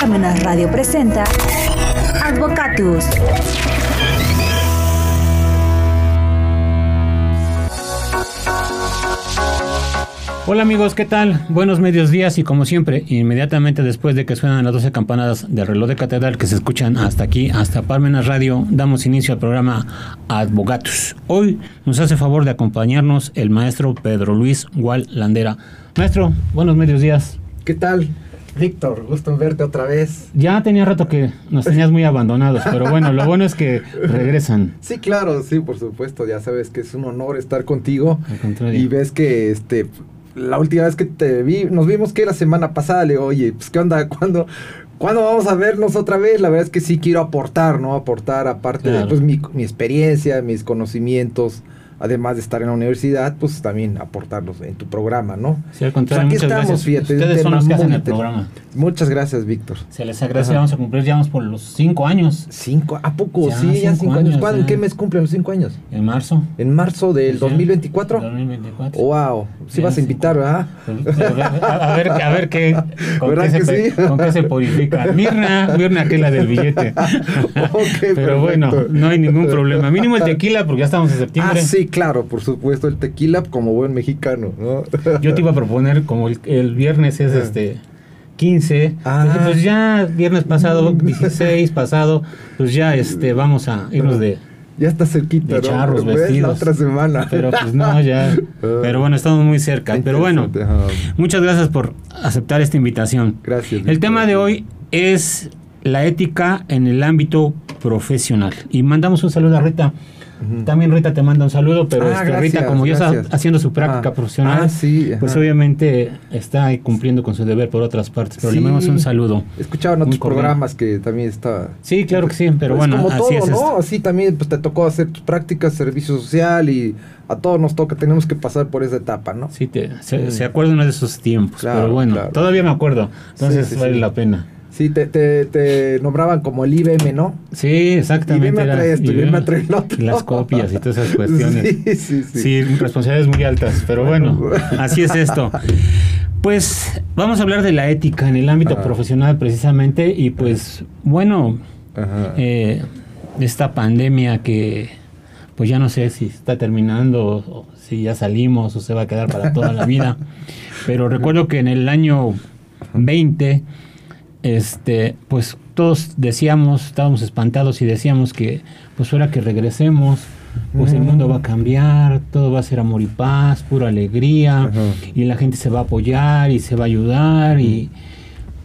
Parmenas Radio presenta Advocatus. Hola amigos, ¿qué tal? Buenos medios días y como siempre, inmediatamente después de que suenan las 12 campanadas del reloj de catedral que se escuchan hasta aquí, hasta Parmenas Radio, damos inicio al programa Advocatus. Hoy nos hace favor de acompañarnos el maestro Pedro Luis Gual Landera. Maestro, buenos medios días. ¿Qué tal? Víctor, gusto en verte otra vez. Ya tenía rato que nos tenías muy abandonados, pero bueno, lo bueno es que regresan. Sí, claro, sí, por supuesto, ya sabes que es un honor estar contigo. Al contrario. Y ves que este la última vez que te vi, nos vimos que la semana pasada, le digo, oye, pues qué onda, ¿cuándo, ¿cuándo vamos a vernos otra vez? La verdad es que sí quiero aportar, ¿no? Aportar aparte de pues, mi, mi experiencia, mis conocimientos, además de estar en la universidad, pues también aportarlos en tu programa, ¿no? Sí, al contrario, Pues aquí muchas estamos, gracias. fíjate, Ustedes son los que hacen el programa. Muchas gracias, Víctor. Se les agradece, Ajá. vamos a cumplir, ya vamos por los cinco años, Cinco, ¿a poco? Ya, sí, ya cinco años. años, ¿Cuándo? ya. ¿En qué mes cumplen los cinco años? en marzo. ¿En marzo del Sí, 2024? 2024. Wow, sí Ya, vas a invitar, ¿verdad? A, ver, a ver qué, con qué, ¿Verdad se, que pe- sí? con qué se purifica. Mirna, Mirna, que es la del billete. Ok, Pero bueno, no hay ningún problema. Mínimo el tequila, porque ya estamos en Ah, septiembre. sí, claro, por supuesto, el tequila como buen mexicano, ¿no? Yo te iba a proponer, como el, el viernes es este 15, Ah. pues, pues ya viernes pasado, 16 pasado, pues ya este vamos a irnos de... Ya está cerquita, De ¿no? charros, ¿Ves? vestidos. La otra semana. Pero pues no, ya. Pero bueno, estamos muy cerca. Pero bueno, muchas gracias por aceptar esta invitación. Gracias. El tema de hoy es la ética en el ámbito profesional. Y mandamos un saludo a Rita. También Rita te manda un saludo, pero Ah, este, gracias, Rita, como ya está gracias. haciendo su práctica Ah, profesional, ah, sí, pues obviamente está ahí cumpliendo con su deber por otras partes. Pero le Sí. mandamos un saludo. Escuchaban otros programas que también está... Sí, claro que sí, pero Pues bueno, como así todo, es. ¿no? Así también pues, te tocó hacer tus prácticas, servicio social y a todos nos toca, tenemos que pasar por esa etapa, ¿no? Sí, te, se, Mm. se acuerdan de esos tiempos, Claro, pero bueno, claro. todavía me acuerdo, entonces Sí, sí, vale sí. la pena. Sí, te, te, te nombraban como el IBM, ¿no? Sí, exactamente. Era- traer esto, lo otro. y las copias y todas esas cuestiones. Sí, sí, sí. Sí, responsabilidades muy altas, pero bueno, así es esto. Pues vamos a hablar de la ética en el ámbito Ajá. profesional precisamente y pues bueno, eh, esta pandemia que pues ya no sé si está terminando o si ya salimos o se va a quedar para toda la vida, pero recuerdo que en el año 20 este pues todos decíamos, estábamos espantados y decíamos que pues ahora que regresemos pues el mundo va a cambiar, todo va a ser amor y paz, pura alegría y la gente se va a apoyar y se va a ayudar y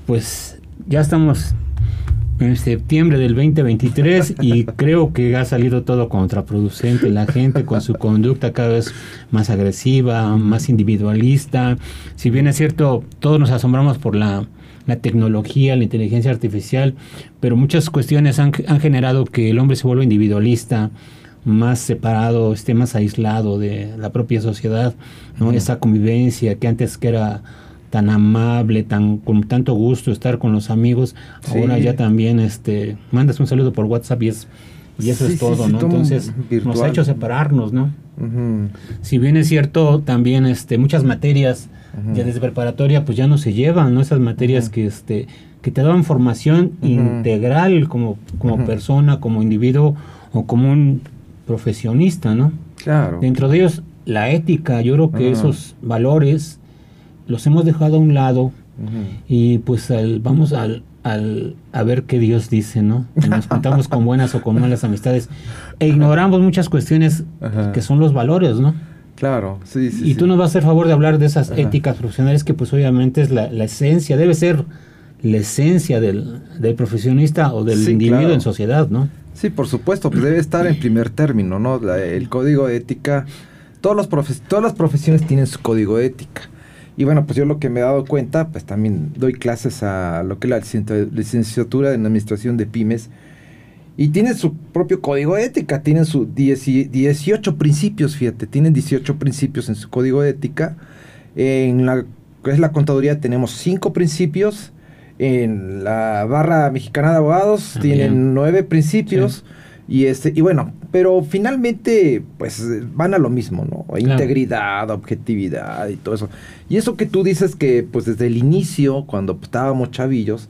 pues ya estamos en septiembre del 2023 y creo que ha salido todo contraproducente. La gente con su conducta cada vez más agresiva, más individualista. Si bien es cierto, todos nos asombramos por la, la tecnología, la inteligencia artificial, pero muchas cuestiones han, han generado que el hombre se vuelva individualista más separado, esté más aislado de la propia sociedad, ¿no? Esa convivencia que antes que era tan amable, tan con tanto gusto estar con los amigos, Sí. ahora ya también este mandas un saludo por WhatsApp y es y eso Sí, es todo, sí, ¿no? Entonces nos ha hecho separarnos, ¿no? Si bien es cierto, también este muchas materias Ya desde preparatoria pues ya no se llevan, ¿no? Esas materias que este que te daban formación integral como como persona, como individuo o como un profesionista, ¿no? Claro. Dentro de ellos, la ética, yo creo que esos valores los hemos dejado a un lado y pues al- vamos al, al- a ver qué Dios dice, ¿no? Nos juntamos con buenas o con malas amistades e ignoramos muchas cuestiones que son los valores, ¿no? Claro, sí, sí. y tú sí. nos vas a hacer favor de hablar de esas Ajá. éticas profesionales que pues obviamente es la, la esencia, debe ser la esencia del, del profesionista o del Sí, individuo claro. en sociedad, ¿no? Sí, por supuesto, pues debe estar en primer término, ¿no? La- el código de ética, todos los profes- todas las profesiones tienen su código de ética. Y bueno, pues yo lo que me he dado cuenta, pues también doy clases a lo que es la licencia- licenciatura en administración de pymes. Y tienen su propio código de ética, tienen sus 18 principios, fíjate, tienen 18 principios en su código de ética. En la que es la contaduría tenemos 5 principios. En la barra mexicana de abogados También. tienen 9 principios. Y, este, y bueno, pero finalmente, pues van a lo mismo, ¿no? Integridad, objetividad y todo eso. Y eso que tú dices que, pues desde el inicio, cuando estábamos chavillos,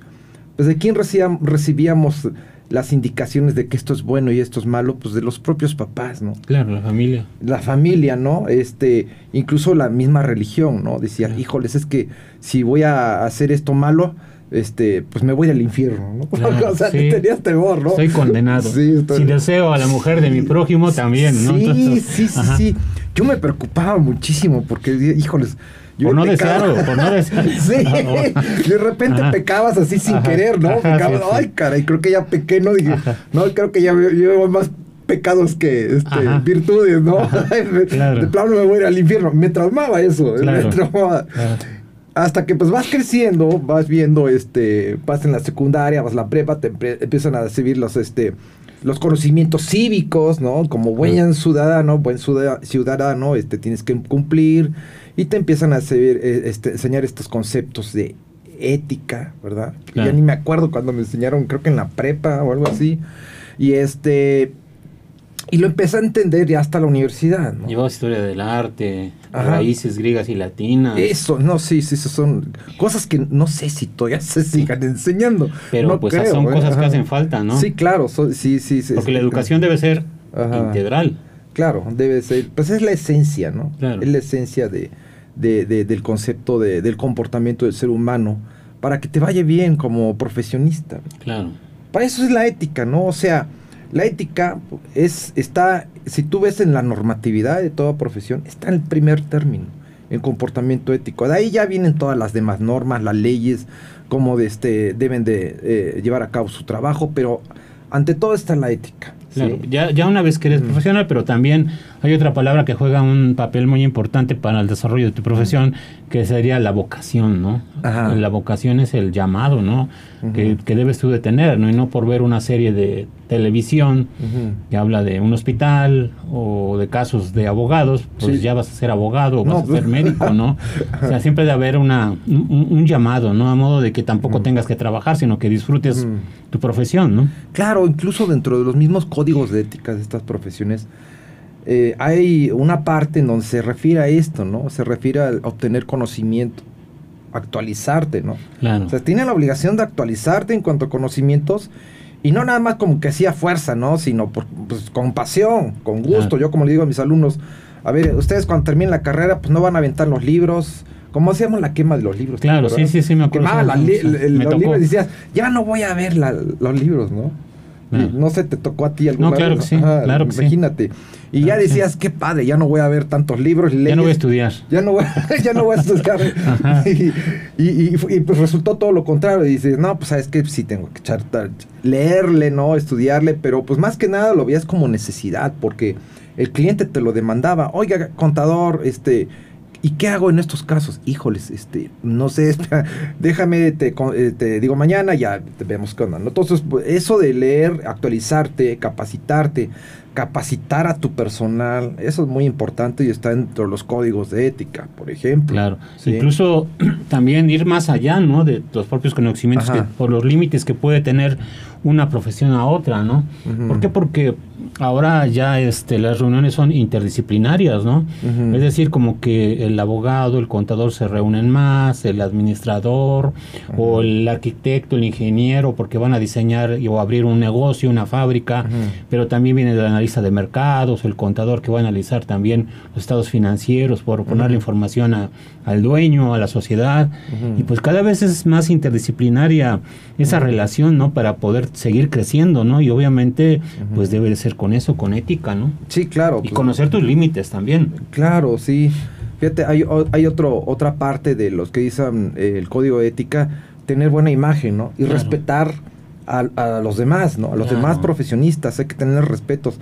pues de quién recibíamos las indicaciones de que esto es bueno y esto es malo, pues de los propios papás, ¿no? Claro, la familia. La familia, ¿no? Este, incluso la misma religión, ¿no? Decía, híjoles, es que si voy a hacer esto malo, este, pues me voy al infierno, ¿no? o sea, tenías temor, ¿no? Soy condenado. si deseo a la mujer de mi prójimo también, ¿no? Sí, sí, sí, sí. Yo me preocupaba muchísimo porque, híjoles, por no desearlo, por no desearlo. sí, de repente pecabas así sin querer, ¿no? Pecabas, ay, caray, creo que ya pequé, ¿no? Dije, no, creo que ya llevo más pecados que este, virtudes, ¿no? De plano me voy a ir al infierno. Me traumaba eso, me traumaba. Hasta que pues vas creciendo, vas viendo, este, vas en la secundaria, vas a la prepa, te empiezan a recibir los, este, los conocimientos cívicos, ¿no? Como buen ciudadano, buen ciudadano, este, tienes que cumplir y te empiezan a eh, este, enseñar estos conceptos de ética, ¿verdad? Ya ni me acuerdo cuando me enseñaron, creo que en la prepa o algo así. Y este y lo empecé a entender ya hasta la universidad. ¿no? Llevaba historia del arte, raíces griegas y latinas. Eso, no, sí, sí, son cosas que no sé si todavía se sigan enseñando. Pero pues son ¿eh? cosas que hacen falta, ¿no? Sí, claro, sí, sí, sí. Porque la educación debe ser integral. Claro, debe ser, pues es la esencia, ¿no? Es la esencia de, del concepto de, del comportamiento del ser humano para que te vaya bien como profesionista. Claro. Para eso es la ética, ¿no? O sea, la ética es, está, si tú ves en la normatividad de toda profesión, está en el primer término, el comportamiento ético. De ahí ya vienen todas las demás normas, las leyes, cómo de este, deben de eh, llevar a cabo su trabajo, pero ante todo está la ética. Claro, ya, ya una vez que eres profesional, pero también hay otra palabra que juega un papel muy importante para el desarrollo de tu profesión, que sería la vocación, ¿no? La vocación es el llamado, ¿no? que, debes tú de tener, ¿no? Y no por ver una serie de televisión que habla de un hospital o de casos de abogados, pues ya vas a ser abogado o vas a ser pues. médico, ¿no? o sea, siempre debe haber una, un, llamado, ¿no? A modo de que tampoco tengas que trabajar, sino que disfrutes tu profesión, ¿no? Claro, incluso dentro de los mismos códigos de ética de estas profesiones, eh, hay una parte en donde se refiere a esto, ¿no? Se refiere a obtener conocimiento, actualizarte, ¿no? Claro. O sea, tiene la obligación de actualizarte en cuanto a conocimientos y no nada más como que hacía fuerza, ¿no? Sino por, pues, con pasión, con gusto. Yo como le digo a mis alumnos, a ver, ustedes cuando terminen la carrera, pues no van a aventar los libros, como hacíamos la quema de los libros. Claro, sí, sí, sí, me acuerdo. Quemaba los libros y decías, ya no voy a ver los libros, ¿no? No sé, te tocó a ti alguna no, claro Que sí, claro que imagínate. Y ya decías, qué padre, ya no voy a ver tantos libros. ya no voy a estudiar. Ya no voy, ya no voy a estudiar. y, pues resultó todo lo contrario. Y dices, no, pues sabes que sí tengo que echar, leerle, ¿no? Estudiarle, pero pues más que nada lo veías como necesidad, porque el cliente te lo demandaba. Oiga, contador, este ¿Y qué hago en estos casos? Híjoles, este, no sé, déjame, te, eh, te, digo mañana, ya te vemos qué onda. Entonces, pues, eso de leer, actualizarte, capacitarte, capacitar a tu personal, eso es muy importante y está dentro de los códigos de ética, por ejemplo. Claro, incluso también ir más allá, ¿no? De los propios conocimientos, que, por los límites que puede tener una profesión a otra, ¿no? ¿Por qué? Porque ahora ya este, las reuniones son interdisciplinarias, ¿no? Es decir, como que el abogado, el contador se reúnen más, el administrador o el arquitecto, el ingeniero, porque van a diseñar o abrir un negocio, una fábrica, pero también viene el analista de mercados, el contador que va a analizar también los estados financieros, por poner la información al dueño, a la sociedad, y pues cada vez es más interdisciplinaria esa relación, ¿no? Para poder seguir creciendo, ¿no? Y obviamente, pues debe de ser con eso, con ética, ¿no? Sí, claro. Y pues. conocer tus límites también. Claro, sí. Fíjate, hay, hay otro, otra parte de los que dicen eh, el código de ética, tener buena imagen, ¿no? Y respetar a, los demás, ¿no? A los demás profesionistas, hay que tener respetos.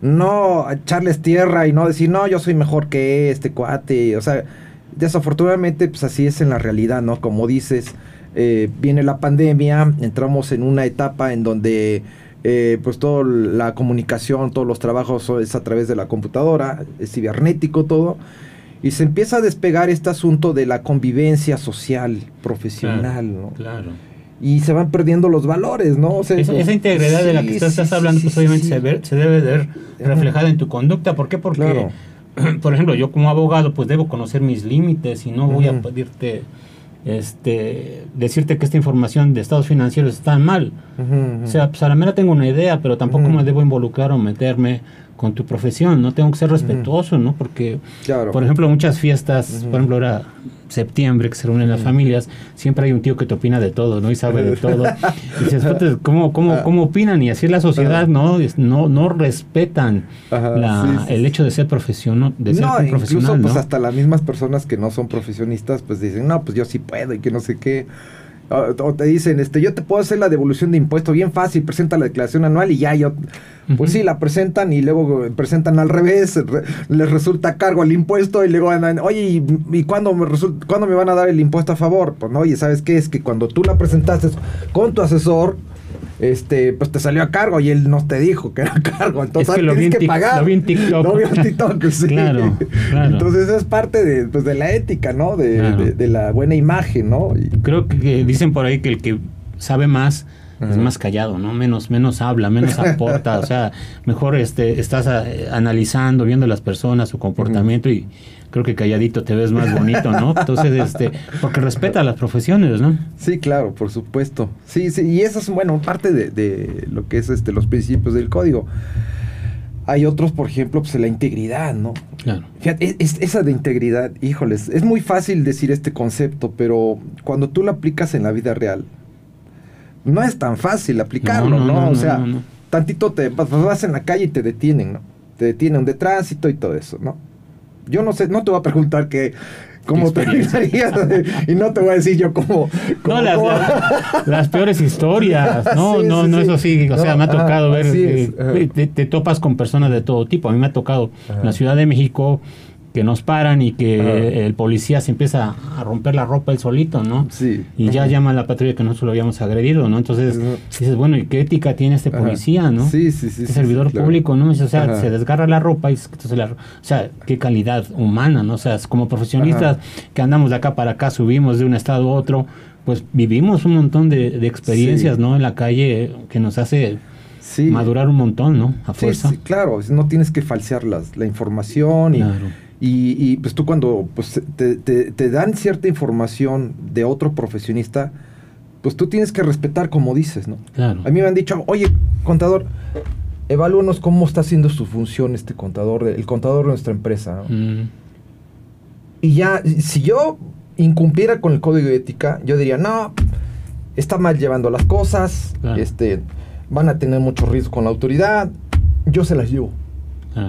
No echarles tierra y no decir, no, yo soy mejor que este cuate. O sea, desafortunadamente, pues así es en la realidad, ¿no? Como dices, eh, viene la pandemia, entramos en una etapa en donde eh, pues toda la comunicación, todos los trabajos es a través de la computadora, es cibernético todo, y se empieza a despegar este asunto de la convivencia social, profesional, claro, y se van perdiendo los valores, ¿no? esa, integridad de la que estás, hablando, pues obviamente se, debe ver reflejada en tu conducta. ¿Por qué? Porque, por ejemplo, yo como abogado, pues debo conocer mis límites y no voy a pedirte este, decirte que esta información de estados financieros está mal. O sea, pues a la mera tengo una idea, pero tampoco me debo involucrar o meterme con tu profesión, ¿no? Tengo que ser respetuoso, ¿no? Porque, por ejemplo, muchas fiestas, por ejemplo, ahora septiembre que se reúnen las familias, siempre hay un tío que te opina de todo, ¿no? Y sabe de todo. y dices, ¿cómo, cómo, ah. ¿cómo opinan? Y así es la sociedad, ¿no? No, no respetan el hecho de ser profesional, de ser no, Incluso, pues hasta las mismas personas que no son profesionistas, pues dicen, no, pues yo sí puedo y que no sé qué. O, te dicen, este, yo te puedo hacer la devolución de impuesto bien fácil, presenta la declaración anual y ya yo, pues sí, la presentan y luego presentan al revés, les resulta cargo el impuesto y luego andan, oye, ¿y, y cuándo, me cuándo me van a dar el impuesto a favor? Pues no, oye, ¿sabes qué? Es que cuando tú la presentaste con tu asesor, este, pues te salió a cargo y él no te dijo que era a cargo. Entonces tienes que pagar. Lo vi en TikTok. Lo vi en TikTok, sí. claro, Entonces es parte de, pues, de la ética, ¿no? De, de, la buena imagen, ¿no? Creo que dicen por ahí que el que sabe más es más callado, ¿no? Menos, menos habla, menos aporta, o sea, mejor este, estás eh, analizando, viendo las personas, su comportamiento y creo que calladito te ves más bonito, ¿no? Entonces, este, porque respeta las profesiones, ¿no? Sí, claro, por supuesto. Sí, sí, y eso es, bueno, parte de, lo que es este, los principios del código. Hay otros, por ejemplo, pues la integridad, ¿no? Claro. Fíjate, esa de integridad, híjoles, es muy fácil decir este concepto, pero cuando tú lo aplicas en la vida real, no es tan fácil aplicarlo, ¿no? o sea, tantito te vas en la calle y te detienen, ¿no? Te detienen de tránsito y todo eso, ¿no? Yo no sé, no te voy a preguntar que cómo te y no te voy a decir yo cómo, no las, peores historias no no no eso sí o sea me ha tocado ver te, topas con personas de todo tipo a mí me ha tocado en la Ciudad de México que nos paran y que el policía se empieza a romper la ropa él solito, ¿no? Sí. Y ya llama a la patrulla que nosotros lo habíamos agredido, ¿no? Entonces dices, bueno, ¿y qué ética tiene este policía, no? Sí, sí, sí. Este servidor público, ¿no? O sea, se desgarra la ropa y entonces la, o sea, qué calidad humana, ¿no? O sea, como profesionistas que andamos de acá para acá, subimos de un estado a otro, pues vivimos un montón de, experiencias, ¿no? En la calle que nos hace madurar un montón, ¿no? A fuerza. Sí, claro, no tienes que falsear las, la información y, claro y, pues tú cuando pues, te, dan cierta información de otro profesionista, pues tú tienes que respetar como dices, ¿no? Claro. A mí me han dicho, oye, contador, evalúanos cómo está haciendo su función este contador, el contador de nuestra empresa. Mm. Y ya, si yo incumpliera con el código de ética, yo diría, no, está mal llevando las cosas, este, van a tener mucho riesgo con la autoridad, yo se las llevo.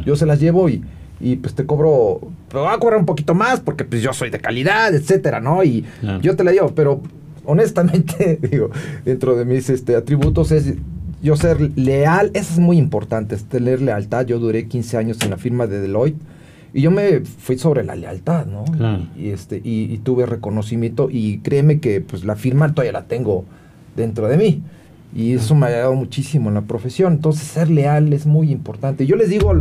Yo se las llevo y y pues te cobro, te voy a cobrar un poquito más porque pues yo soy de calidad, etcétera, ¿no? Y yo te la llevo, pero honestamente, digo, dentro de mis este, atributos es yo ser leal, eso es muy importante, es tener lealtad. Yo duré 15 años en la firma de Deloitte y yo me fui sobre la lealtad, ¿no? Y, este, y, tuve reconocimiento y créeme que pues la firma todavía la tengo dentro de mí. Y eso me ha ayudado muchísimo en la profesión. Entonces, ser leal es muy importante. Yo les digo,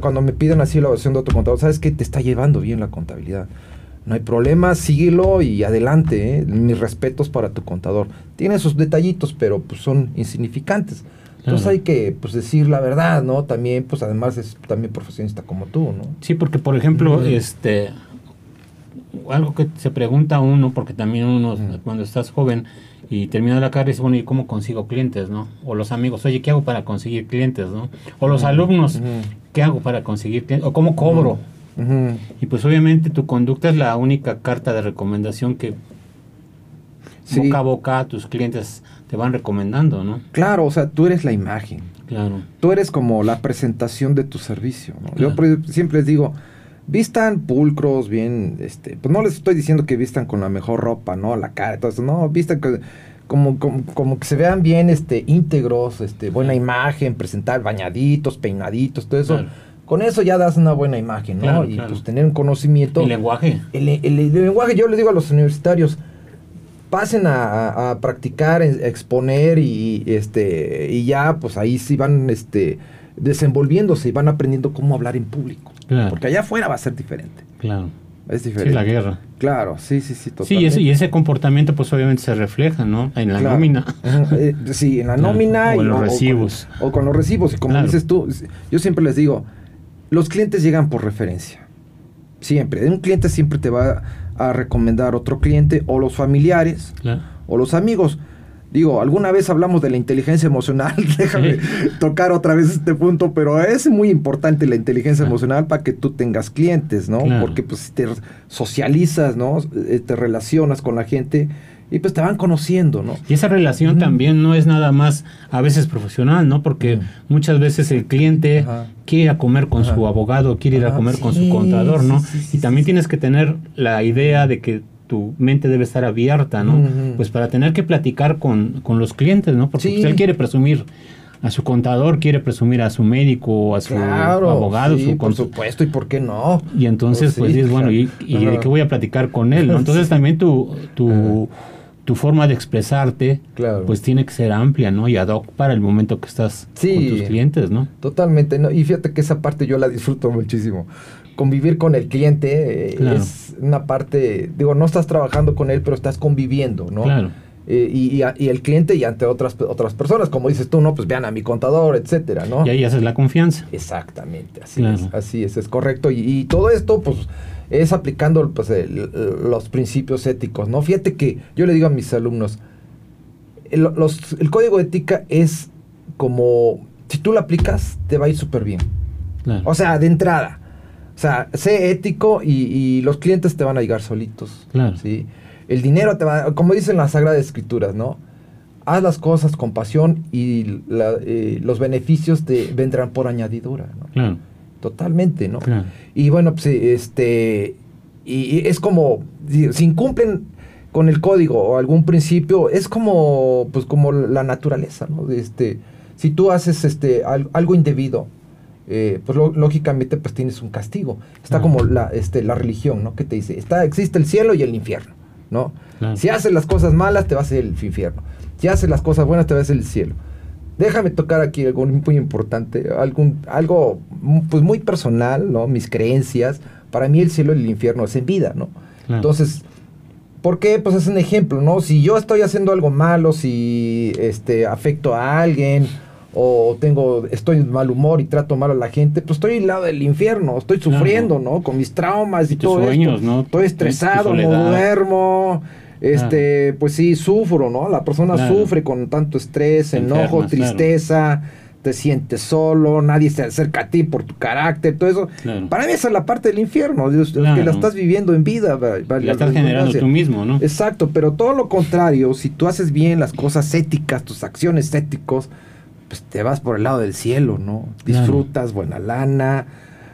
cuando me piden así la evaluación de otro contador, ¿sabes qué? Te está llevando bien la contabilidad. No hay problema, síguelo y adelante. ¿eh? Mis respetos para tu contador. Tiene sus detallitos, pero pues son insignificantes. Entonces hay que pues decir la verdad, ¿no? También, pues además es también profesionista como tú, ¿no? Sí, porque por ejemplo, este algo que se pregunta uno, porque también uno cuando estás joven, y termina la carrera y dice, bueno, ¿y cómo consigo clientes, no? O los amigos, oye, ¿qué hago para conseguir clientes, no? O los alumnos, ¿qué hago para conseguir clientes? O cómo cobro. Y pues obviamente tu conducta es la única carta de recomendación que boca a boca tus clientes te van recomendando, ¿no? Claro, o sea, tú eres la imagen. Claro. Tú eres como la presentación de tu servicio, ¿no? Yo siempre les digo, vistan pulcros, bien, este, pues no les estoy diciendo que vistan con la mejor ropa, ¿no? La cara, todo eso, no, vistan como, como, que se vean bien, este, íntegros, este, buena imagen, presentar bañaditos, peinaditos, todo eso. Con eso ya das una buena imagen, ¿no? y pues tener un conocimiento. El lenguaje. El, lenguaje, yo le digo a los universitarios, pasen a, a, practicar, a exponer y, este, y ya, pues ahí sí van, este, desenvolviéndose y van aprendiendo cómo hablar en público. Porque allá afuera va a ser diferente. Claro. Es Sí, diferente. la guerra. Claro, sí, sí, sí, Sí, y ese, y ese comportamiento pues obviamente se refleja, ¿no? En la Claro. nómina. Eh, sí, en la Claro, nómina o en y- los con- recibos. O, con los recibos. Y como Claro. dices tú, yo siempre les digo, los clientes llegan por referencia. Siempre. Un cliente siempre te va a recomendar otro cliente o los familiares o los amigos. Digo, alguna vez hablamos de la inteligencia emocional, déjame tocar otra vez este punto, pero es muy importante la inteligencia Claro. emocional para que tú tengas clientes, ¿no? Claro. Porque pues te socializas, ¿no? Eh, Te relacionas con la gente y pues te van conociendo, ¿no? Y esa relación también no es nada más a veces profesional, ¿no? Porque muchas veces el cliente Ajá. quiere ir a comer con Ajá. su abogado, quiere ir a comer con su contador, ¿no? sí, sí, sí, y también tienes que tener la idea de que tu mente debe estar abierta, ¿no? Pues para tener que platicar con, con los clientes, ¿no? Porque Sí. pues, él quiere presumir a su contador, quiere presumir a su médico, a su Claro, abogado, sí, su por supuesto, ¿y por qué no? y entonces, Pues pues sí, dices, bueno, ¿y, y de qué voy a platicar con él? ¿no? Entonces Sí. también tu, tu, tu forma de expresarte, Claro. pues tiene que ser amplia, ¿no? Y ad hoc para el momento que estás Sí. con tus clientes, ¿no? Totalmente, ¿no? Y fíjate que esa parte yo la disfruto muchísimo. Convivir con el cliente eh, Claro. es una parte, digo, no estás trabajando con él, pero estás conviviendo, ¿no? Claro. Eh, y, y a- y el cliente y ante otras, otras personas, como dices tú, ¿no? Pues vean a mi contador, etcétera, ¿no? Y ahí haces la confianza. Exactamente, así Claro. es, así es, es correcto. Y, y todo esto, pues, es aplicando pues, el- los principios éticos, ¿no? Fíjate que yo le digo a mis alumnos, el, los- el código de ética es como, si tú lo aplicas, te va a ir súper bien. Claro. O sea, de entrada. O sea, sé ético y, y los clientes te van a llegar solitos. Claro. ¿sí? El dinero te va, como dicen las Sagradas Escrituras, ¿no? Haz las cosas con pasión y la- eh, los beneficios te vendrán por añadidura, ¿no? claro. Totalmente, ¿no? Claro. Y bueno, pues este, y, y es como, si, si incumplen con el código o algún principio, es como, pues como la naturaleza, ¿no? Este, si tú haces este, al- algo indebido, eh, pues lo- lógicamente pues tienes un castigo. Está como la, este, la religión, ¿no? Que te dice, está, existe el cielo y el infierno, ¿no? Claro. Si haces las cosas malas, te vas a ir al infierno. Si haces las cosas buenas, te vas al cielo. Déjame tocar aquí algo muy importante, algún, algo mm, pues muy personal, ¿no? Mis creencias. Para mí el cielo y el infierno es en vida, ¿no? Claro. Entonces, ¿por qué? Pues es un ejemplo, ¿no? Si yo estoy haciendo algo malo, si este afecto a alguien o tengo estoy en mal humor y trato mal a la gente, pues estoy al lado del infierno, estoy Claro. sufriendo, ¿no? Con mis traumas y, Y tus todo sueños, esto. ¿no? Estoy estresado, no duermo. Este, pues sí, sufro, ¿no? La persona Claro. sufre con tanto estrés, enojo, enfermas, claro. tristeza, te sientes solo, nadie se acerca a ti por tu carácter, todo eso. Para mí esa es la parte del infierno, Dios, que la estás viviendo en vida. va- Y valga la estás generando tú mismo, ¿no? Exacto, pero todo lo contrario, si tú haces bien las cosas éticas, tus acciones éticos, pues te vas por el lado del cielo, ¿no? Claro. Disfrutas buena lana.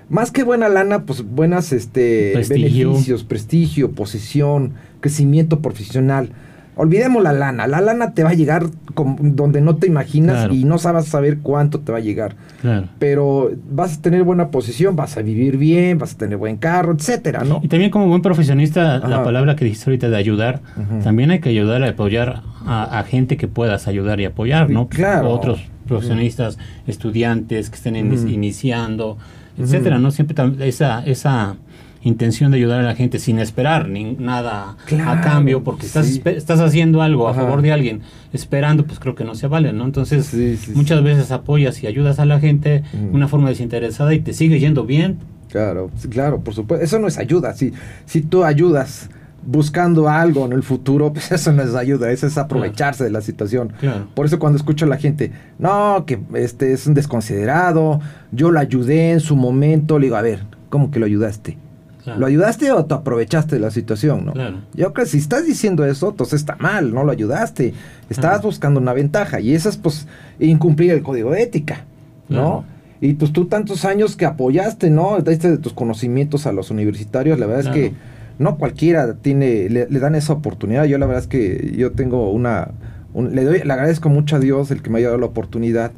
Más que buena lana, pues buenas este Prestigio. beneficios, prestigio, posición, crecimiento profesional. Olvidemos la lana, la lana te va a llegar con- donde no te imaginas Claro. y no sabes saber cuánto te va a llegar. Claro. Pero vas a tener buena posición, vas a vivir bien, vas a tener buen carro, etcétera, ¿no? Y también como buen profesionista, la palabra que dijiste ahorita de ayudar, también hay que ayudar a apoyar a, a gente que puedas ayudar y apoyar, ¿no? Claro. Otros profesionistas, estudiantes que estén iniciando, etcétera, ¿no? Siempre esa, esa intención de ayudar a la gente sin esperar ni nada a cambio, porque estás, sí. estás haciendo algo a Ajá. favor de alguien esperando, pues creo que no se vale, ¿no? Entonces, Sí, sí, muchas veces apoyas y ayudas a la gente de una forma desinteresada y te sigue yendo bien, Claro, claro, por supuesto. Eso no es ayuda. Si, si tú ayudas buscando algo en el futuro, pues eso no es ayuda, eso es aprovecharse de la situación. Claro. Por eso cuando escucho a la gente, no, que este es un desconsiderado, yo lo ayudé en su momento, le digo, a ver, ¿cómo que lo ayudaste? Claro. ¿Lo ayudaste o te aprovechaste de la situación? ¿no? Claro. Yo creo que si estás diciendo eso, entonces está mal, no lo ayudaste. Estabas Ajá. buscando una ventaja y eso es pues incumplir el código de ética, ¿no? Y pues tú tantos años que apoyaste, ¿no? Diste de tus conocimientos a los universitarios, la verdad es que no cualquiera tiene, le, le dan esa oportunidad. Yo la verdad es que yo tengo una, un- le doy, le agradezco mucho a Dios el que me haya dado la oportunidad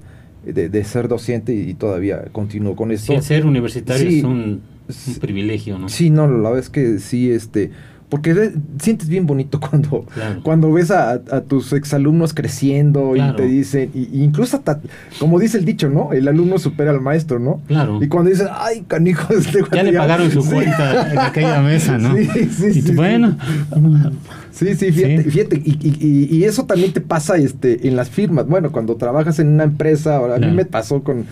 de, de ser docente y, todavía continúo con Sí, eso. el ser universitario Sí. es un, un Sí. privilegio, ¿no? Sí, no, la verdad es que sí, este, Porque ve- sientes bien bonito cuando, Claro. cuando ves a, a tus exalumnos creciendo Claro. y te dicen, y, y incluso hasta, como dice el dicho, ¿no? El alumno supera al maestro, ¿no? Claro. Y cuando dicen, ay, canijo, este Ya le pagaron su Sí. cuenta en aquella mesa, ¿no? Sí, sí, y tú, sí. bueno, Sí, sí, fíjate, Sí. fíjate, y, y- y- eso también te pasa este, en las firmas. Bueno, cuando trabajas en una empresa, ahora a mí me pasó con,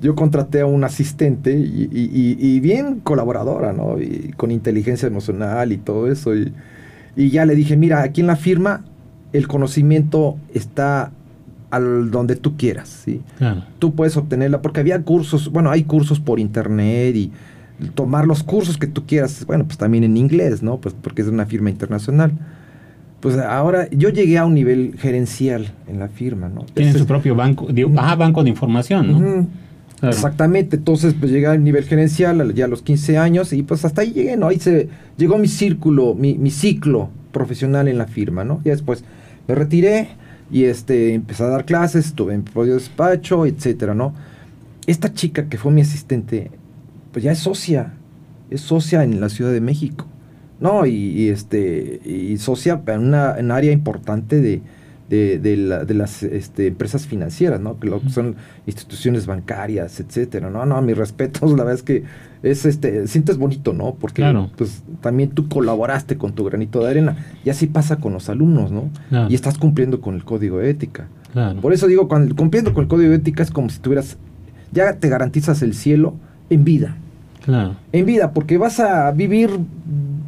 yo contraté a un asistente y, y- y- bien colaboradora, ¿no? Y con inteligencia emocional y todo eso. Y, y ya le dije, mira, aquí en la firma el conocimiento está al donde tú quieras, ¿sí? claro, tú puedes obtenerla porque había cursos, bueno, hay cursos por internet y tomar los cursos que tú quieras, bueno, pues también en inglés, ¿no? Pues porque es una firma internacional. Pues ahora yo llegué a un nivel gerencial en la firma, ¿no? tienen Ese- su propio banco, de, ah, banco de información, ¿no? Ujú. Exactamente, entonces pues llegué al nivel gerencial ya a los 15 años y pues hasta ahí llegué, ¿no? Ahí se llegó mi círculo, mi, mi ciclo profesional en la firma, ¿no? Y después me retiré y este empecé a dar clases, estuve en propio despacho, etcétera, ¿no? Esta chica que fue mi asistente, pues ya es socia, es socia en la Ciudad de México, ¿no? Y, y, este y socia en una en área importante de, de, de la- de las este, empresas financieras, ¿no? Que lo son instituciones bancarias, etcétera, ¿no? No, mis respetos, la verdad es que es este, sientes bonito, ¿no? Porque Claro. pues también tú colaboraste con tu granito de arena. Y así pasa con los alumnos, ¿no? Claro. Y estás cumpliendo con el código de ética. Claro. Por eso digo, cuando, cumpliendo con el código de ética es como si tuvieras, ya te garantizas el cielo en vida. Claro. En vida, porque vas a vivir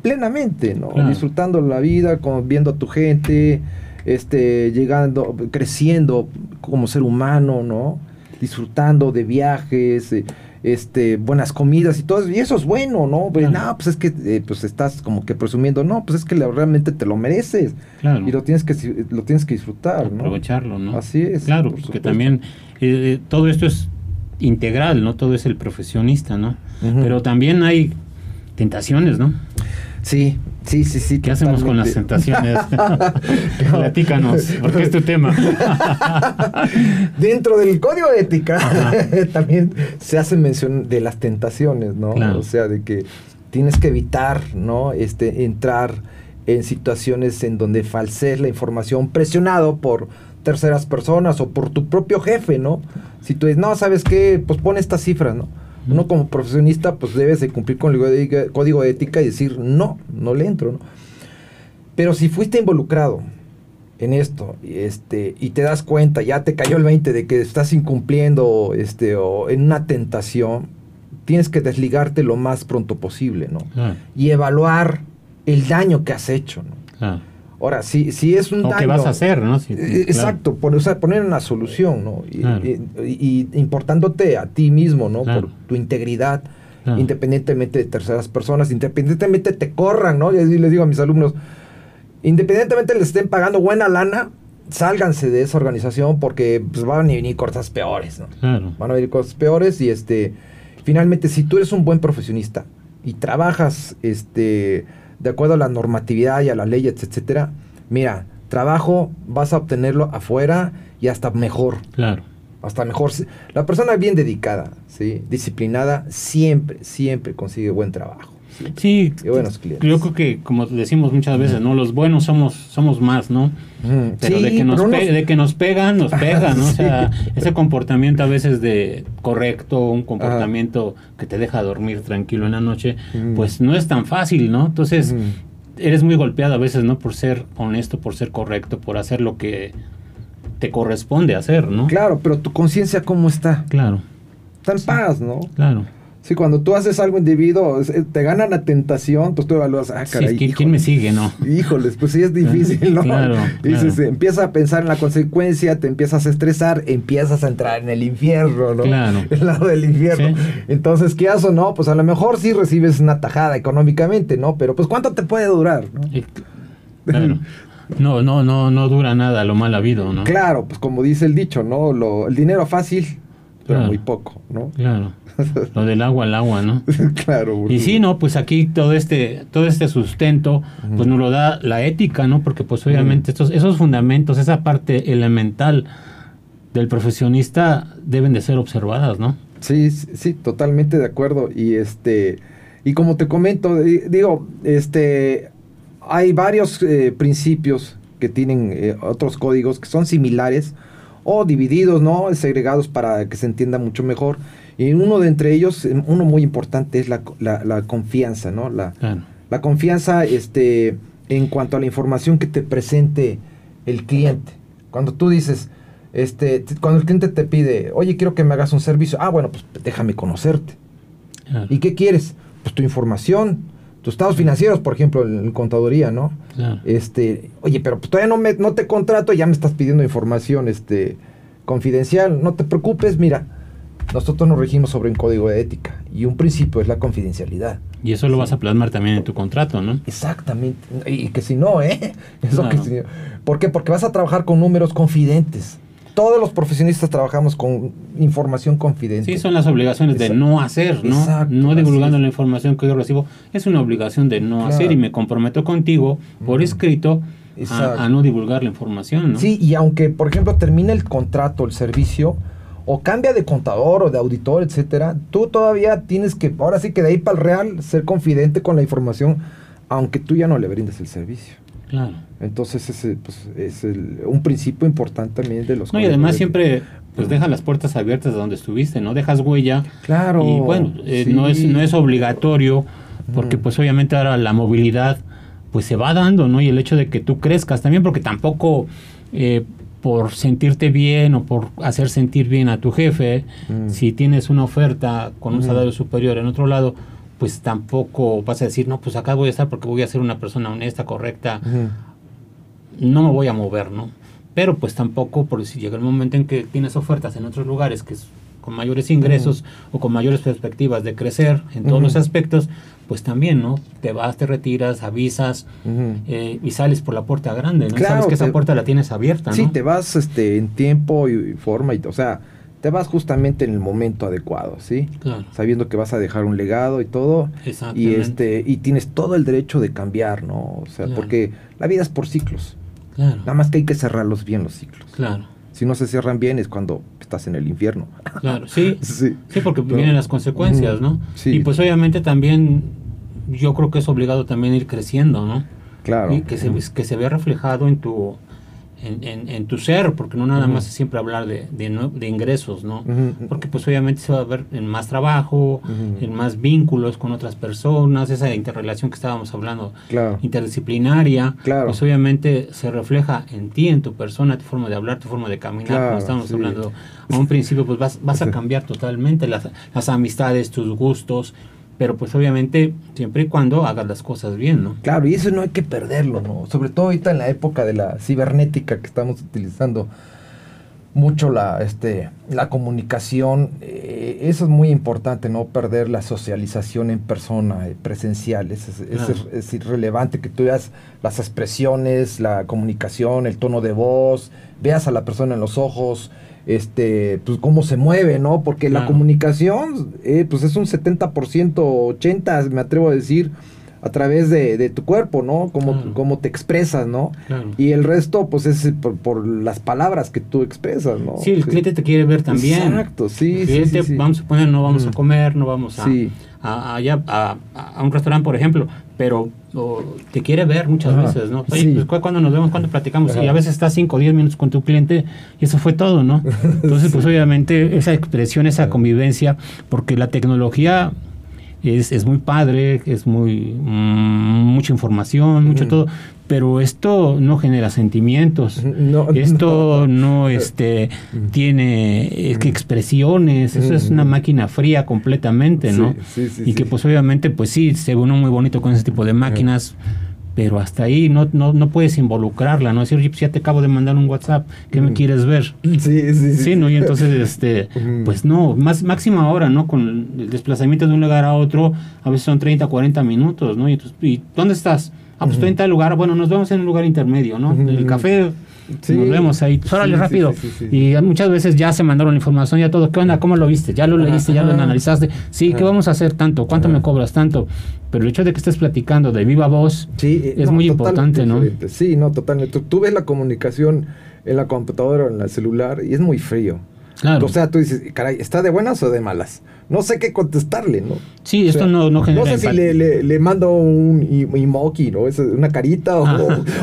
plenamente, ¿no? Disfrutando la vida, con, viendo a tu gente, este, llegando, creciendo como ser humano, ¿no? Disfrutando de viajes, eh, este, buenas comidas y todo eso, y eso es bueno, ¿no? Pues, Claro. no, pues es que eh, pues estás como que presumiendo, no, pues es que realmente te lo mereces Claro. y lo tienes que lo tienes que disfrutar, ¿no? aprovecharlo, ¿no? Así es. Claro, por porque también eh, todo esto es integral, ¿no? Todo es el profesionista, ¿no? Pero también hay tentaciones, ¿no? Sí, sí, sí, sí. ¿Qué hacemos con las tentaciones? Platícanos, porque es tu tema. Dentro del código de ética también se hace mención de las tentaciones, ¿no? Claro. O sea, de que tienes que evitar, ¿no? Este, entrar en situaciones en donde falsees la información presionado por terceras personas o por tu propio jefe, ¿no? Si tú dices, no, ¿sabes qué? Pues pon estas cifras, ¿no? Uno como profesionista pues debes de cumplir con el código de- ética y decir, no, no le entro, ¿no? Pero si fuiste involucrado en esto y este y te das cuenta, ya te cayó el 20 de que estás incumpliendo este o en una tentación, tienes que desligarte lo más pronto posible, ¿no? Claro, Y evaluar el daño que has hecho, ¿no? claro. Ahora, si, si es un O daño... qué vas a hacer, ¿no? Si- Eh, claro. Exacto, pon- o sea, poner una solución, ¿no? Y, Claro. y- y- a ti mismo, ¿no? Claro. Por tu integridad, independientemente de terceras personas, independientemente te corran, ¿no? Y les digo a mis alumnos, independientemente les estén pagando buena lana, sálganse de esa organización porque pues, van a venir cosas peores, ¿no? Van a venir cosas peores y este, finalmente, si tú eres un buen profesionista y trabajas este, de acuerdo a la normatividad y a las leyes, etcétera, mira, trabajo vas a obtenerlo afuera y hasta mejor, Claro. hasta mejor. La persona bien dedicada, ¿sí? disciplinada, siempre, siempre consigue buen trabajo. ¿Sí? Sí, Y buenos clientes. yo creo que como decimos muchas veces, ¿no? Los buenos somos somos más, ¿no? Pero sí, de, que nos pero unos- de que nos pegan, nos pegan, ¿no? O Sí. sea, ese comportamiento a veces de correcto, un comportamiento que te deja dormir tranquilo en la noche, Mm. pues no es tan fácil, ¿no? Entonces, Mm. eres muy golpeado a veces, ¿no? Por ser honesto, por ser correcto, por hacer lo que te corresponde hacer, ¿no? Claro, pero tu conciencia, ¿cómo está? Claro, Está en paz, ¿no? claro. Sí, cuando tú haces algo indebido, eh, te gana la tentación, pues tú evalúas, ah, Sí, caray, ¿quién, quién me sigue, no? Híjoles, pues sí es difícil, ¿no? Claro, Y a pensar en la consecuencia, te empiezas a estresar, empiezas a entrar en el infierno, ¿no? Claro. El lado del infierno. Sí. Entonces, ¿qué haces o no? Pues a lo mejor sí recibes una tajada económicamente, ¿no? Pero pues ¿cuánto te puede durar? ¿no? Claro. No, no, no, no dura nada lo mal habido, ¿no? Claro, pues como dice el dicho, ¿no? Lo, el dinero fácil, pero muy poco, ¿no? Claro. Lo del agua al agua, ¿no? claro. Y porque- sí, no, pues aquí todo este, todo este sustento, pues nos lo da la ética, ¿no? Porque pues obviamente estos, esos fundamentos, esa parte elemental del profesionista deben de ser observadas, ¿no? Sí, sí, sí, totalmente de acuerdo. Y este, y como te comento, di- digo, este, hay varios eh, principios que tienen eh, otros códigos que son similares o divididos, ¿no? Segregados para que se entienda mucho mejor. Y uno de entre ellos, eh, uno muy importante es la, la- la confianza, ¿no? La, Claro. la confianza este, en cuanto a la información que te presente el cliente. Cuando tú dices, este, cuando el cliente te pide, oye, quiero que me hagas un servicio, ah, bueno, pues déjame conocerte. Claro. ¿Y qué quieres? Pues tu información, tus estados financieros, por ejemplo, en, en contaduría, ¿no? Claro. Este, oye, pero pues todavía no, me, no te contrato, ya me estás pidiendo información este, confidencial. No te preocupes, mira, nosotros nos regimos sobre un código de ética y un principio es la confidencialidad. Y eso lo vas a plasmar también en tu contrato, ¿no? Exactamente. Y que si no, ¿eh? Eso que si- ¿Por qué? Porque vas a trabajar con números confidentes. Todos los profesionistas trabajamos con información confidente. Sí, son las obligaciones de no hacer, ¿no? Exacto, no divulgando la información que yo recibo. Es una obligación de no Claro. hacer y me comprometo contigo por Ujú. escrito a no divulgar la información, ¿no? Sí, y aunque, por ejemplo, termine el contrato, el servicio, o cambia de contador o de auditor, etcétera, tú todavía tienes que, ahora sí que de ahí para el real, ser confidente con la información, aunque tú ya no le brindes el servicio. Claro. Entonces, ese pues, es el- un principio importante también de los No, y además de- siempre pues dejas las puertas abiertas de donde estuviste, ¿no? Dejas huella. Claro. Y bueno, eh, sí. no, es, no es obligatorio, porque Mm. pues obviamente ahora la movilidad pues se va dando, ¿no? Y el hecho de que tú crezcas también, porque tampoco eh, por sentirte bien o por hacer sentir bien a tu jefe, Mm. si tienes una oferta con un salario superior en otro lado, pues tampoco vas a decir, no, pues acá voy a estar porque voy a ser una persona honesta, correcta, no me voy a mover, ¿no? Pero pues tampoco, por si llega el momento en que tienes ofertas en otros lugares que es con mayores ingresos o con mayores perspectivas de crecer en todos los aspectos, pues también, ¿no? Te vas, te retiras, avisas eh, y sales por la puerta grande, ¿no? Claro, Sabes que esa te- puerta la tienes abierta, ¿no? Sí, te vas este, en tiempo y forma, y, o sea, te vas justamente en el momento adecuado, ¿sí? Claro, Sabiendo que vas a dejar un legado y todo. Y este y tienes todo el derecho de cambiar, ¿no? O sea, Claro. porque la vida es por ciclos. Claro, Nada más que hay que cerrarlos bien los ciclos. claro, Si no se cierran bien es cuando estás en el infierno. claro. Sí, sí. sí, porque vienen las consecuencias. ¿no? Sí. Y pues obviamente también yo creo que es obligado también ir creciendo, ¿no? Claro. y que se, que se vea reflejado en tu en, en- en tu ser, porque no nada más es siempre hablar de, de, de ingresos, ¿no? Porque pues obviamente se va a ver en más trabajo, Ujú. en más vínculos con otras personas, esa interrelación que estábamos hablando, Claro. interdisciplinaria, Claro. pues obviamente se refleja en ti, en tu persona, tu forma de hablar, tu forma de caminar, Claro, como estábamos sí. hablando a un principio, pues vas, vas a cambiar totalmente las, las amistades, tus gustos, pero pues obviamente siempre y cuando hagas las cosas bien, ¿no? Claro, y eso no hay que perderlo, ¿no? Sobre todo ahorita en la época de la cibernética que estamos utilizando mucho la, este, la comunicación. eh, eso es muy importante, no perder la socialización en persona, eh, presencial. Es, es- es- es irrelevante que tú veas las expresiones, la comunicación, el tono de voz, veas a la persona en los ojos, este, pues cómo se mueve, ¿no? Porque la comunicación, eh, pues es un 70%, 80%, me atrevo a decir, a través de, de tu cuerpo, ¿no? Cómo, Claro. cómo te expresas, ¿no? Claro. Y el resto, pues es por, por las palabras que tú expresas, ¿no? Sí, el cliente te quiere ver también. Exacto, sí, El cliente, sí, sí. vamos a poner, no vamos a Mm. comer, no vamos a, Sí. A, allá a, a un restaurante, por ejemplo, pero o, te quiere ver muchas Ajá, veces, ¿no? Oye, sí. pues cu- cuando nos vemos, cuando platicamos, y a veces estás 5 o 10 minutos con tu cliente y eso fue todo, ¿no? Entonces, pues obviamente esa expresión, esa convivencia, porque la tecnología es, es muy padre, es muy mm, mucha información, mucho todo, pero esto no genera sentimientos. No, Esto no. no, este, tiene eh, que expresiones, eso es una Ujú. máquina fría completamente, ¿no? sí, sí, y que pues obviamente, pues sí, se ve uno muy bonito con ese tipo de máquinas, pero hasta ahí no, no, no puedes involucrarla, ¿no? Decir, oye, pues ya te acabo de mandar un WhatsApp, ¿qué me quieres ver? Sí, sí, sí. Sí, ¿no? Y entonces, este, pues no, más máxima ahora, ¿no? Con el desplazamiento de un lugar a otro, a veces son 30, 40 minutos, ¿no? Y, entonces, ¿y dónde estás? Ah, pues estoy en tal lugar, bueno, nos vemos en un lugar intermedio, ¿no? Ujú. El café, Sí. nos vemos ahí, pues, órale, Sí, rápido. sí, sí, sí. Y muchas veces ya se mandaron la información, ya todo, ¿qué onda? ¿Cómo lo viste? ¿Ya lo leíste? ¿Ya lo analizaste? Sí, ¿qué vamos a hacer tanto? ¿Cuánto me cobras tanto? Pero el hecho de que estés platicando de viva voz, Sí, eh, Es muy importante, ¿no? Sí, no, totalmente. Tú, tú ves la comunicación en la computadora o en el celular y es muy frío. claro. O sea, tú dices, caray, ¿está de buenas o de malas? No sé qué contestarle, ¿no? Sí, esto no, no genera No sé si le, le, le mando un emoji, ¿no? Es una carita o,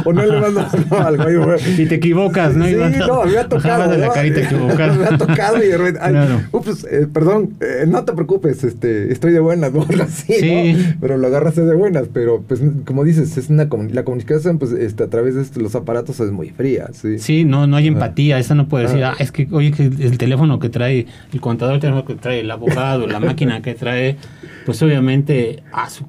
o no le mando no, algo. güey. Si te equivocas, ¿no? Sí, no, me ha tocado. La carita equivocada. me ha tocado y de repente, ay, Claro. ups, eh, perdón, eh, no te preocupes, este, estoy de buenas, ¿no? Así, Sí. ¿no? Pero lo agarras de buenas, pero pues como dices, es una la comunicación pues este, a través de los aparatos es muy fría, sí. Sí, no, no hay empatía. Eso no puede decir, Ah. ah, es que, oye, que el teléfono que trae, el contador, el teléfono que trae el abogado, la máquina que trae, pues obviamente, ah, su-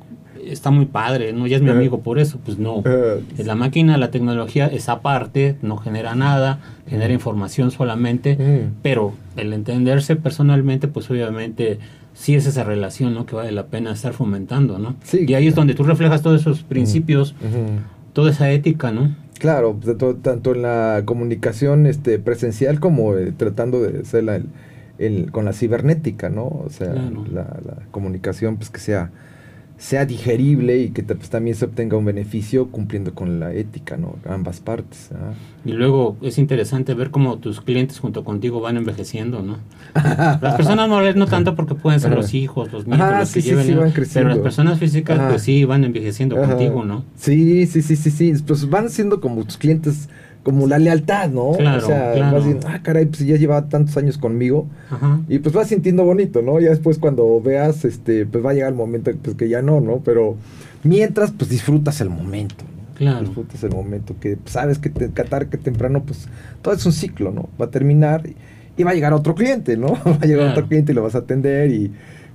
está muy padre, ¿no? Ya es mi Ajá. amigo por eso. Pues no. Ah, La máquina, la tecnología es aparte, no genera nada, genera información solamente, Mm. pero el entenderse personalmente, pues obviamente sí es esa relación, ¿no? Que vale la pena estar fomentando, ¿no? Sí. Y ahí es donde tú reflejas todos esos principios, Ujú. toda esa ética, ¿no? Claro, tanto en la comunicación este, presencial como eh, tratando de hacerla el- el- con la cibernética, ¿no? O sea, Claro. la, la comunicación pues que sea, sea digerible y que pues, también se obtenga un beneficio cumpliendo con la ética, ¿no? Ambas partes. ¿ah? Y luego es interesante ver cómo tus clientes junto contigo van envejeciendo, ¿no? Las personas morales no tanto porque pueden ser los hijos, los nietos, Ajá, los que sí, lleven, van pero creciendo. las personas físicas Ajá. pues sí van envejeciendo Ajá. contigo, ¿no? Sí, sí, sí, sí, sí. Pues van siendo como tus clientes, como la lealtad, ¿no? Claro, o sea, claro. vas diciendo, ah, caray, pues ya lleva tantos años conmigo. Ajá. Y pues vas sintiendo bonito, ¿no? Ya después cuando veas, este, pues va a llegar el momento pues, que ya no, ¿no? Pero mientras, pues disfrutas el momento, ¿no? Claro. Disfrutas el momento, que pues, sabes que te, que tarde que temprano, pues todo es un ciclo, ¿no? Va a terminar y, y va a llegar otro cliente, ¿no? Va a llegar Claro. otro cliente y lo vas a atender y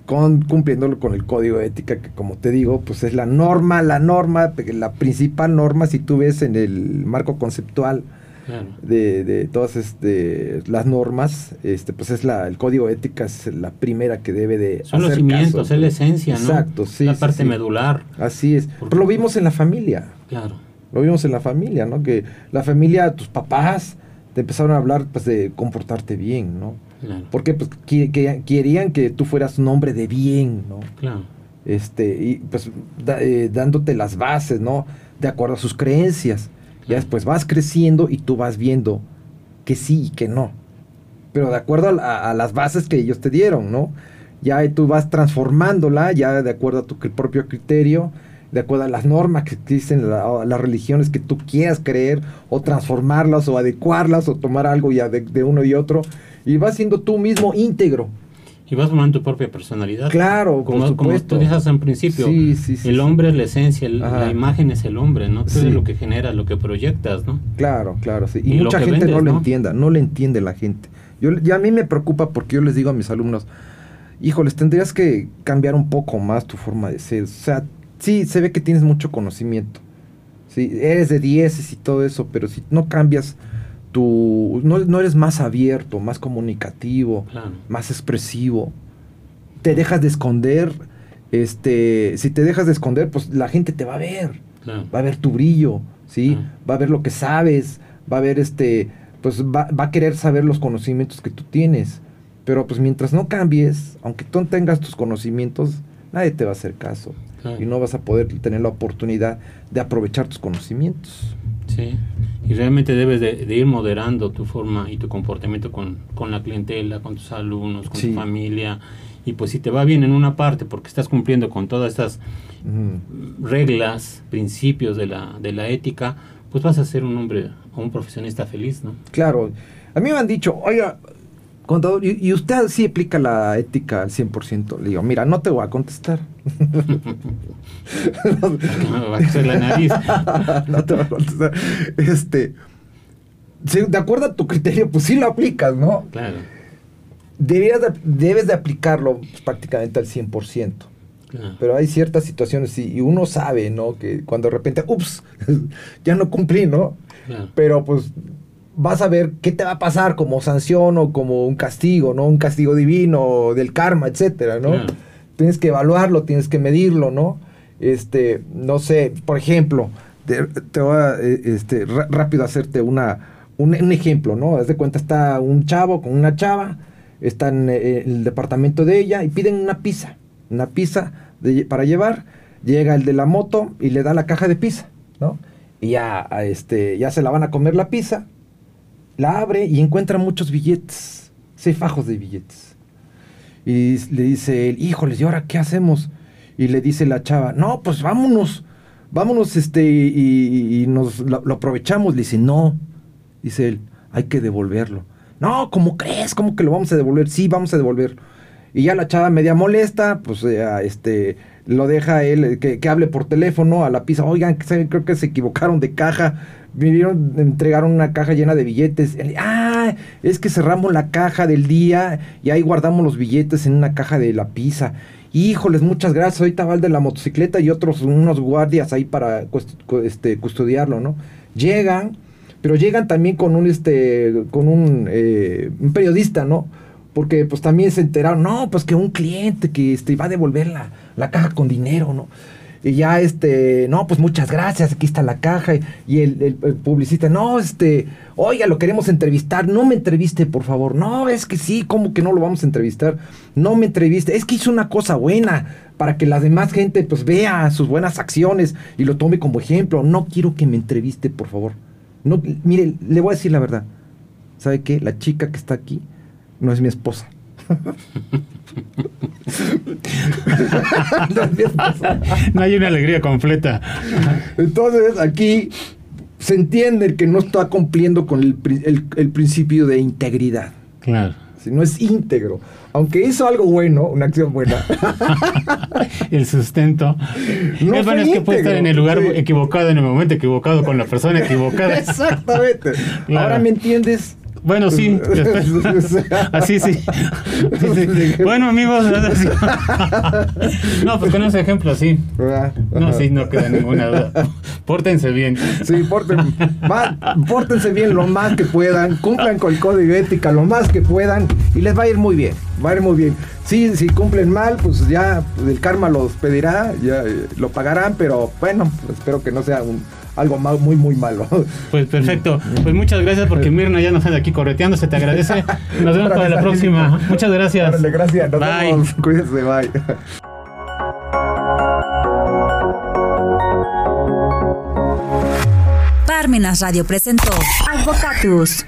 con, cumpliéndolo con el código de ética, que como te digo, pues es la norma, la norma, la principal norma, si tú ves en el marco conceptual, Claro. de, de todas este, las normas, este, pues es la, el código de ética es la primera que debe de Son los cimientos, caso. es la esencia, ¿no? Exacto, sí. La sí, parte sí. medular. Así es. Porque- Pero lo vimos en la familia, Claro. lo vimos en la familia, ¿no? Que la familia, tus papás, te empezaron a hablar pues de comportarte bien, ¿no? Claro. Porque pues que- querían que tú fueras un hombre de bien, ¿no? Claro. este y pues da- eh, dándote las bases, ¿no? De acuerdo a sus creencias. Ya después vas creciendo y tú vas viendo que sí y que no. Pero de acuerdo a, la- a las bases que ellos te dieron, ¿no? Ya tú vas transformándola, ya de acuerdo a tu propio criterio, de acuerdo a las normas que existen, la- las religiones que tú quieras creer, o transformarlas, o adecuarlas, o tomar algo ya de, de uno y otro, y vas siendo tú mismo íntegro. Y vas formando tu propia personalidad. Claro, por como, como supuesto. tú dices en principio, Sí, sí, sí, el hombre es la esencia, el- la imagen es el hombre, ¿no? Tú eres lo que generas, lo que proyectas, ¿no? Claro, claro, sí. Y mucha gente vendes, no lo entienda, no le entiende la gente. Yo, y a mí me preocupa porque yo les digo a mis alumnos, híjoles, tendrías que cambiar un poco más tu forma de ser. O sea, sí, se ve que tienes mucho conocimiento. Sí, eres de dieces y todo eso, pero si no cambias tu... No, no eres más abierto, más comunicativo, Claro. más expresivo, te dejas de esconder, este, si te dejas de esconder, pues la gente te va a ver Claro. va a ver tu brillo, ¿sí? Va a ver lo que sabes, va a ver este, pues va, va a querer saber los conocimientos que tú tienes. Pero pues mientras no cambies, aunque tú tengas tus conocimientos, nadie te va a hacer caso. Y no vas a poder tener la oportunidad de aprovechar tus conocimientos. Sí, y realmente debes de, de ir moderando tu forma y tu comportamiento con, con la clientela, con tus alumnos, con Sí. tu familia. Y pues si te va bien en una parte porque estás cumpliendo con todas estas reglas, principios de la, de la ética, pues vas a ser un hombre o un profesionista feliz, ¿no? Claro, a mí me han dicho, oiga, contador, ¿y, y usted sí aplica la ética al 100%? Le digo, mira, no te voy a contestar. Va a la nariz. no te voy a contestar. Este, de acuerdo a tu criterio, pues sí lo aplicas, ¿no? Claro, Deberías de- debes de aplicarlo pues, prácticamente al 100%. claro. Pero hay ciertas situaciones y, y uno sabe, ¿no? Que cuando de repente, ups, ya no cumplí, ¿no? claro. Pero pues vas a ver qué te va a pasar como sanción o como un castigo, ¿no? Un castigo divino, del karma, etcétera, ¿no? Claro. Tienes que evaluarlo, tienes que medirlo, ¿no? Este, no sé, por ejemplo, te, voy a eh, este, rápido hacerte una, un, ejemplo, ¿no? Haz de cuenta, está un chavo con una chava, están eh, en el departamento de ella y piden una pizza, una pizza para llevar, llega el de la moto y le da la caja de pizza, ¿no? Y ya, este, ya se la van a comer la pizza, la abre y encuentra muchos billetes, seis fajos de billetes. Y le dice él, híjoles, ¿y ahora qué hacemos? Y le dice la chava, no, pues vámonos, vámonos, este, y, nos lo, aprovechamos. Le dice, no, dice él, hay que devolverlo. No, ¿cómo crees? ¿Cómo que lo vamos a devolver? Sí, vamos a devolverlo. Y ya la chava media molesta, pues eh, este lo deja él que, que hable por teléfono a la pizza. Oigan, creo que se equivocaron de caja. Vinieron, entregaron una caja llena de billetes. Él, ah, es que cerramos la caja del día y ahí guardamos los billetes en una caja de la pizza. Híjoles, muchas gracias. Ahorita va el de la motocicleta y otros, unos guardias ahí para este, custodiarlo, ¿no? Llegan, pero llegan también con un, este, con un, eh, un periodista, ¿no? Porque pues también se enteraron, no, pues que un cliente que este, va a devolver la, la caja con dinero, ¿no? Y ya, este, no, pues muchas gracias, aquí está la caja. Y, el publicista, no, este, oiga, lo queremos entrevistar, no me entreviste, por favor. No, es que sí, ¿cómo que no lo vamos a entrevistar? No me entreviste, es que hizo una cosa buena para que la demás gente pues vea sus buenas acciones y lo tome como ejemplo. No quiero que me entreviste, por favor. No, mire, le voy a decir la verdad. ¿Sabe qué? La chica que está aquí no es mi esposa. No hay una alegría completa. Entonces aquí se entiende que no está cumpliendo con el, el- el principio de integridad. Claro. Si no es íntegro. Aunque hizo algo bueno, una acción buena. El sustento. No es bueno, es que puede estar en el lugar sí. equivocado, en el momento equivocado, con la persona equivocada. Exactamente. Claro. Ahora me entiendes. Bueno, sí. Así sí. Bueno, amigos. No, pues con ese ejemplo, sí. Ah, No, sí, no queda ninguna duda. Pórtense bien. Sí, porten- va- pórtense bien lo más que puedan, cumplan con el código de ética lo más que puedan y les va a ir muy bien, va a ir muy bien. Sí, si cumplen mal, pues ya el karma los pedirá, ya eh, lo pagarán, pero bueno, espero que no sea un, algo ma- muy, muy malo. Pues perfecto. Pues muchas gracias porque Mirna ya nos anda aquí correteando. Se te agradece. Nos vemos para la próxima. Muchas gracias. Órale, gracias, nos Bye. vemos. Cuídense, bye. Parmenas Radio presentó Advocatus.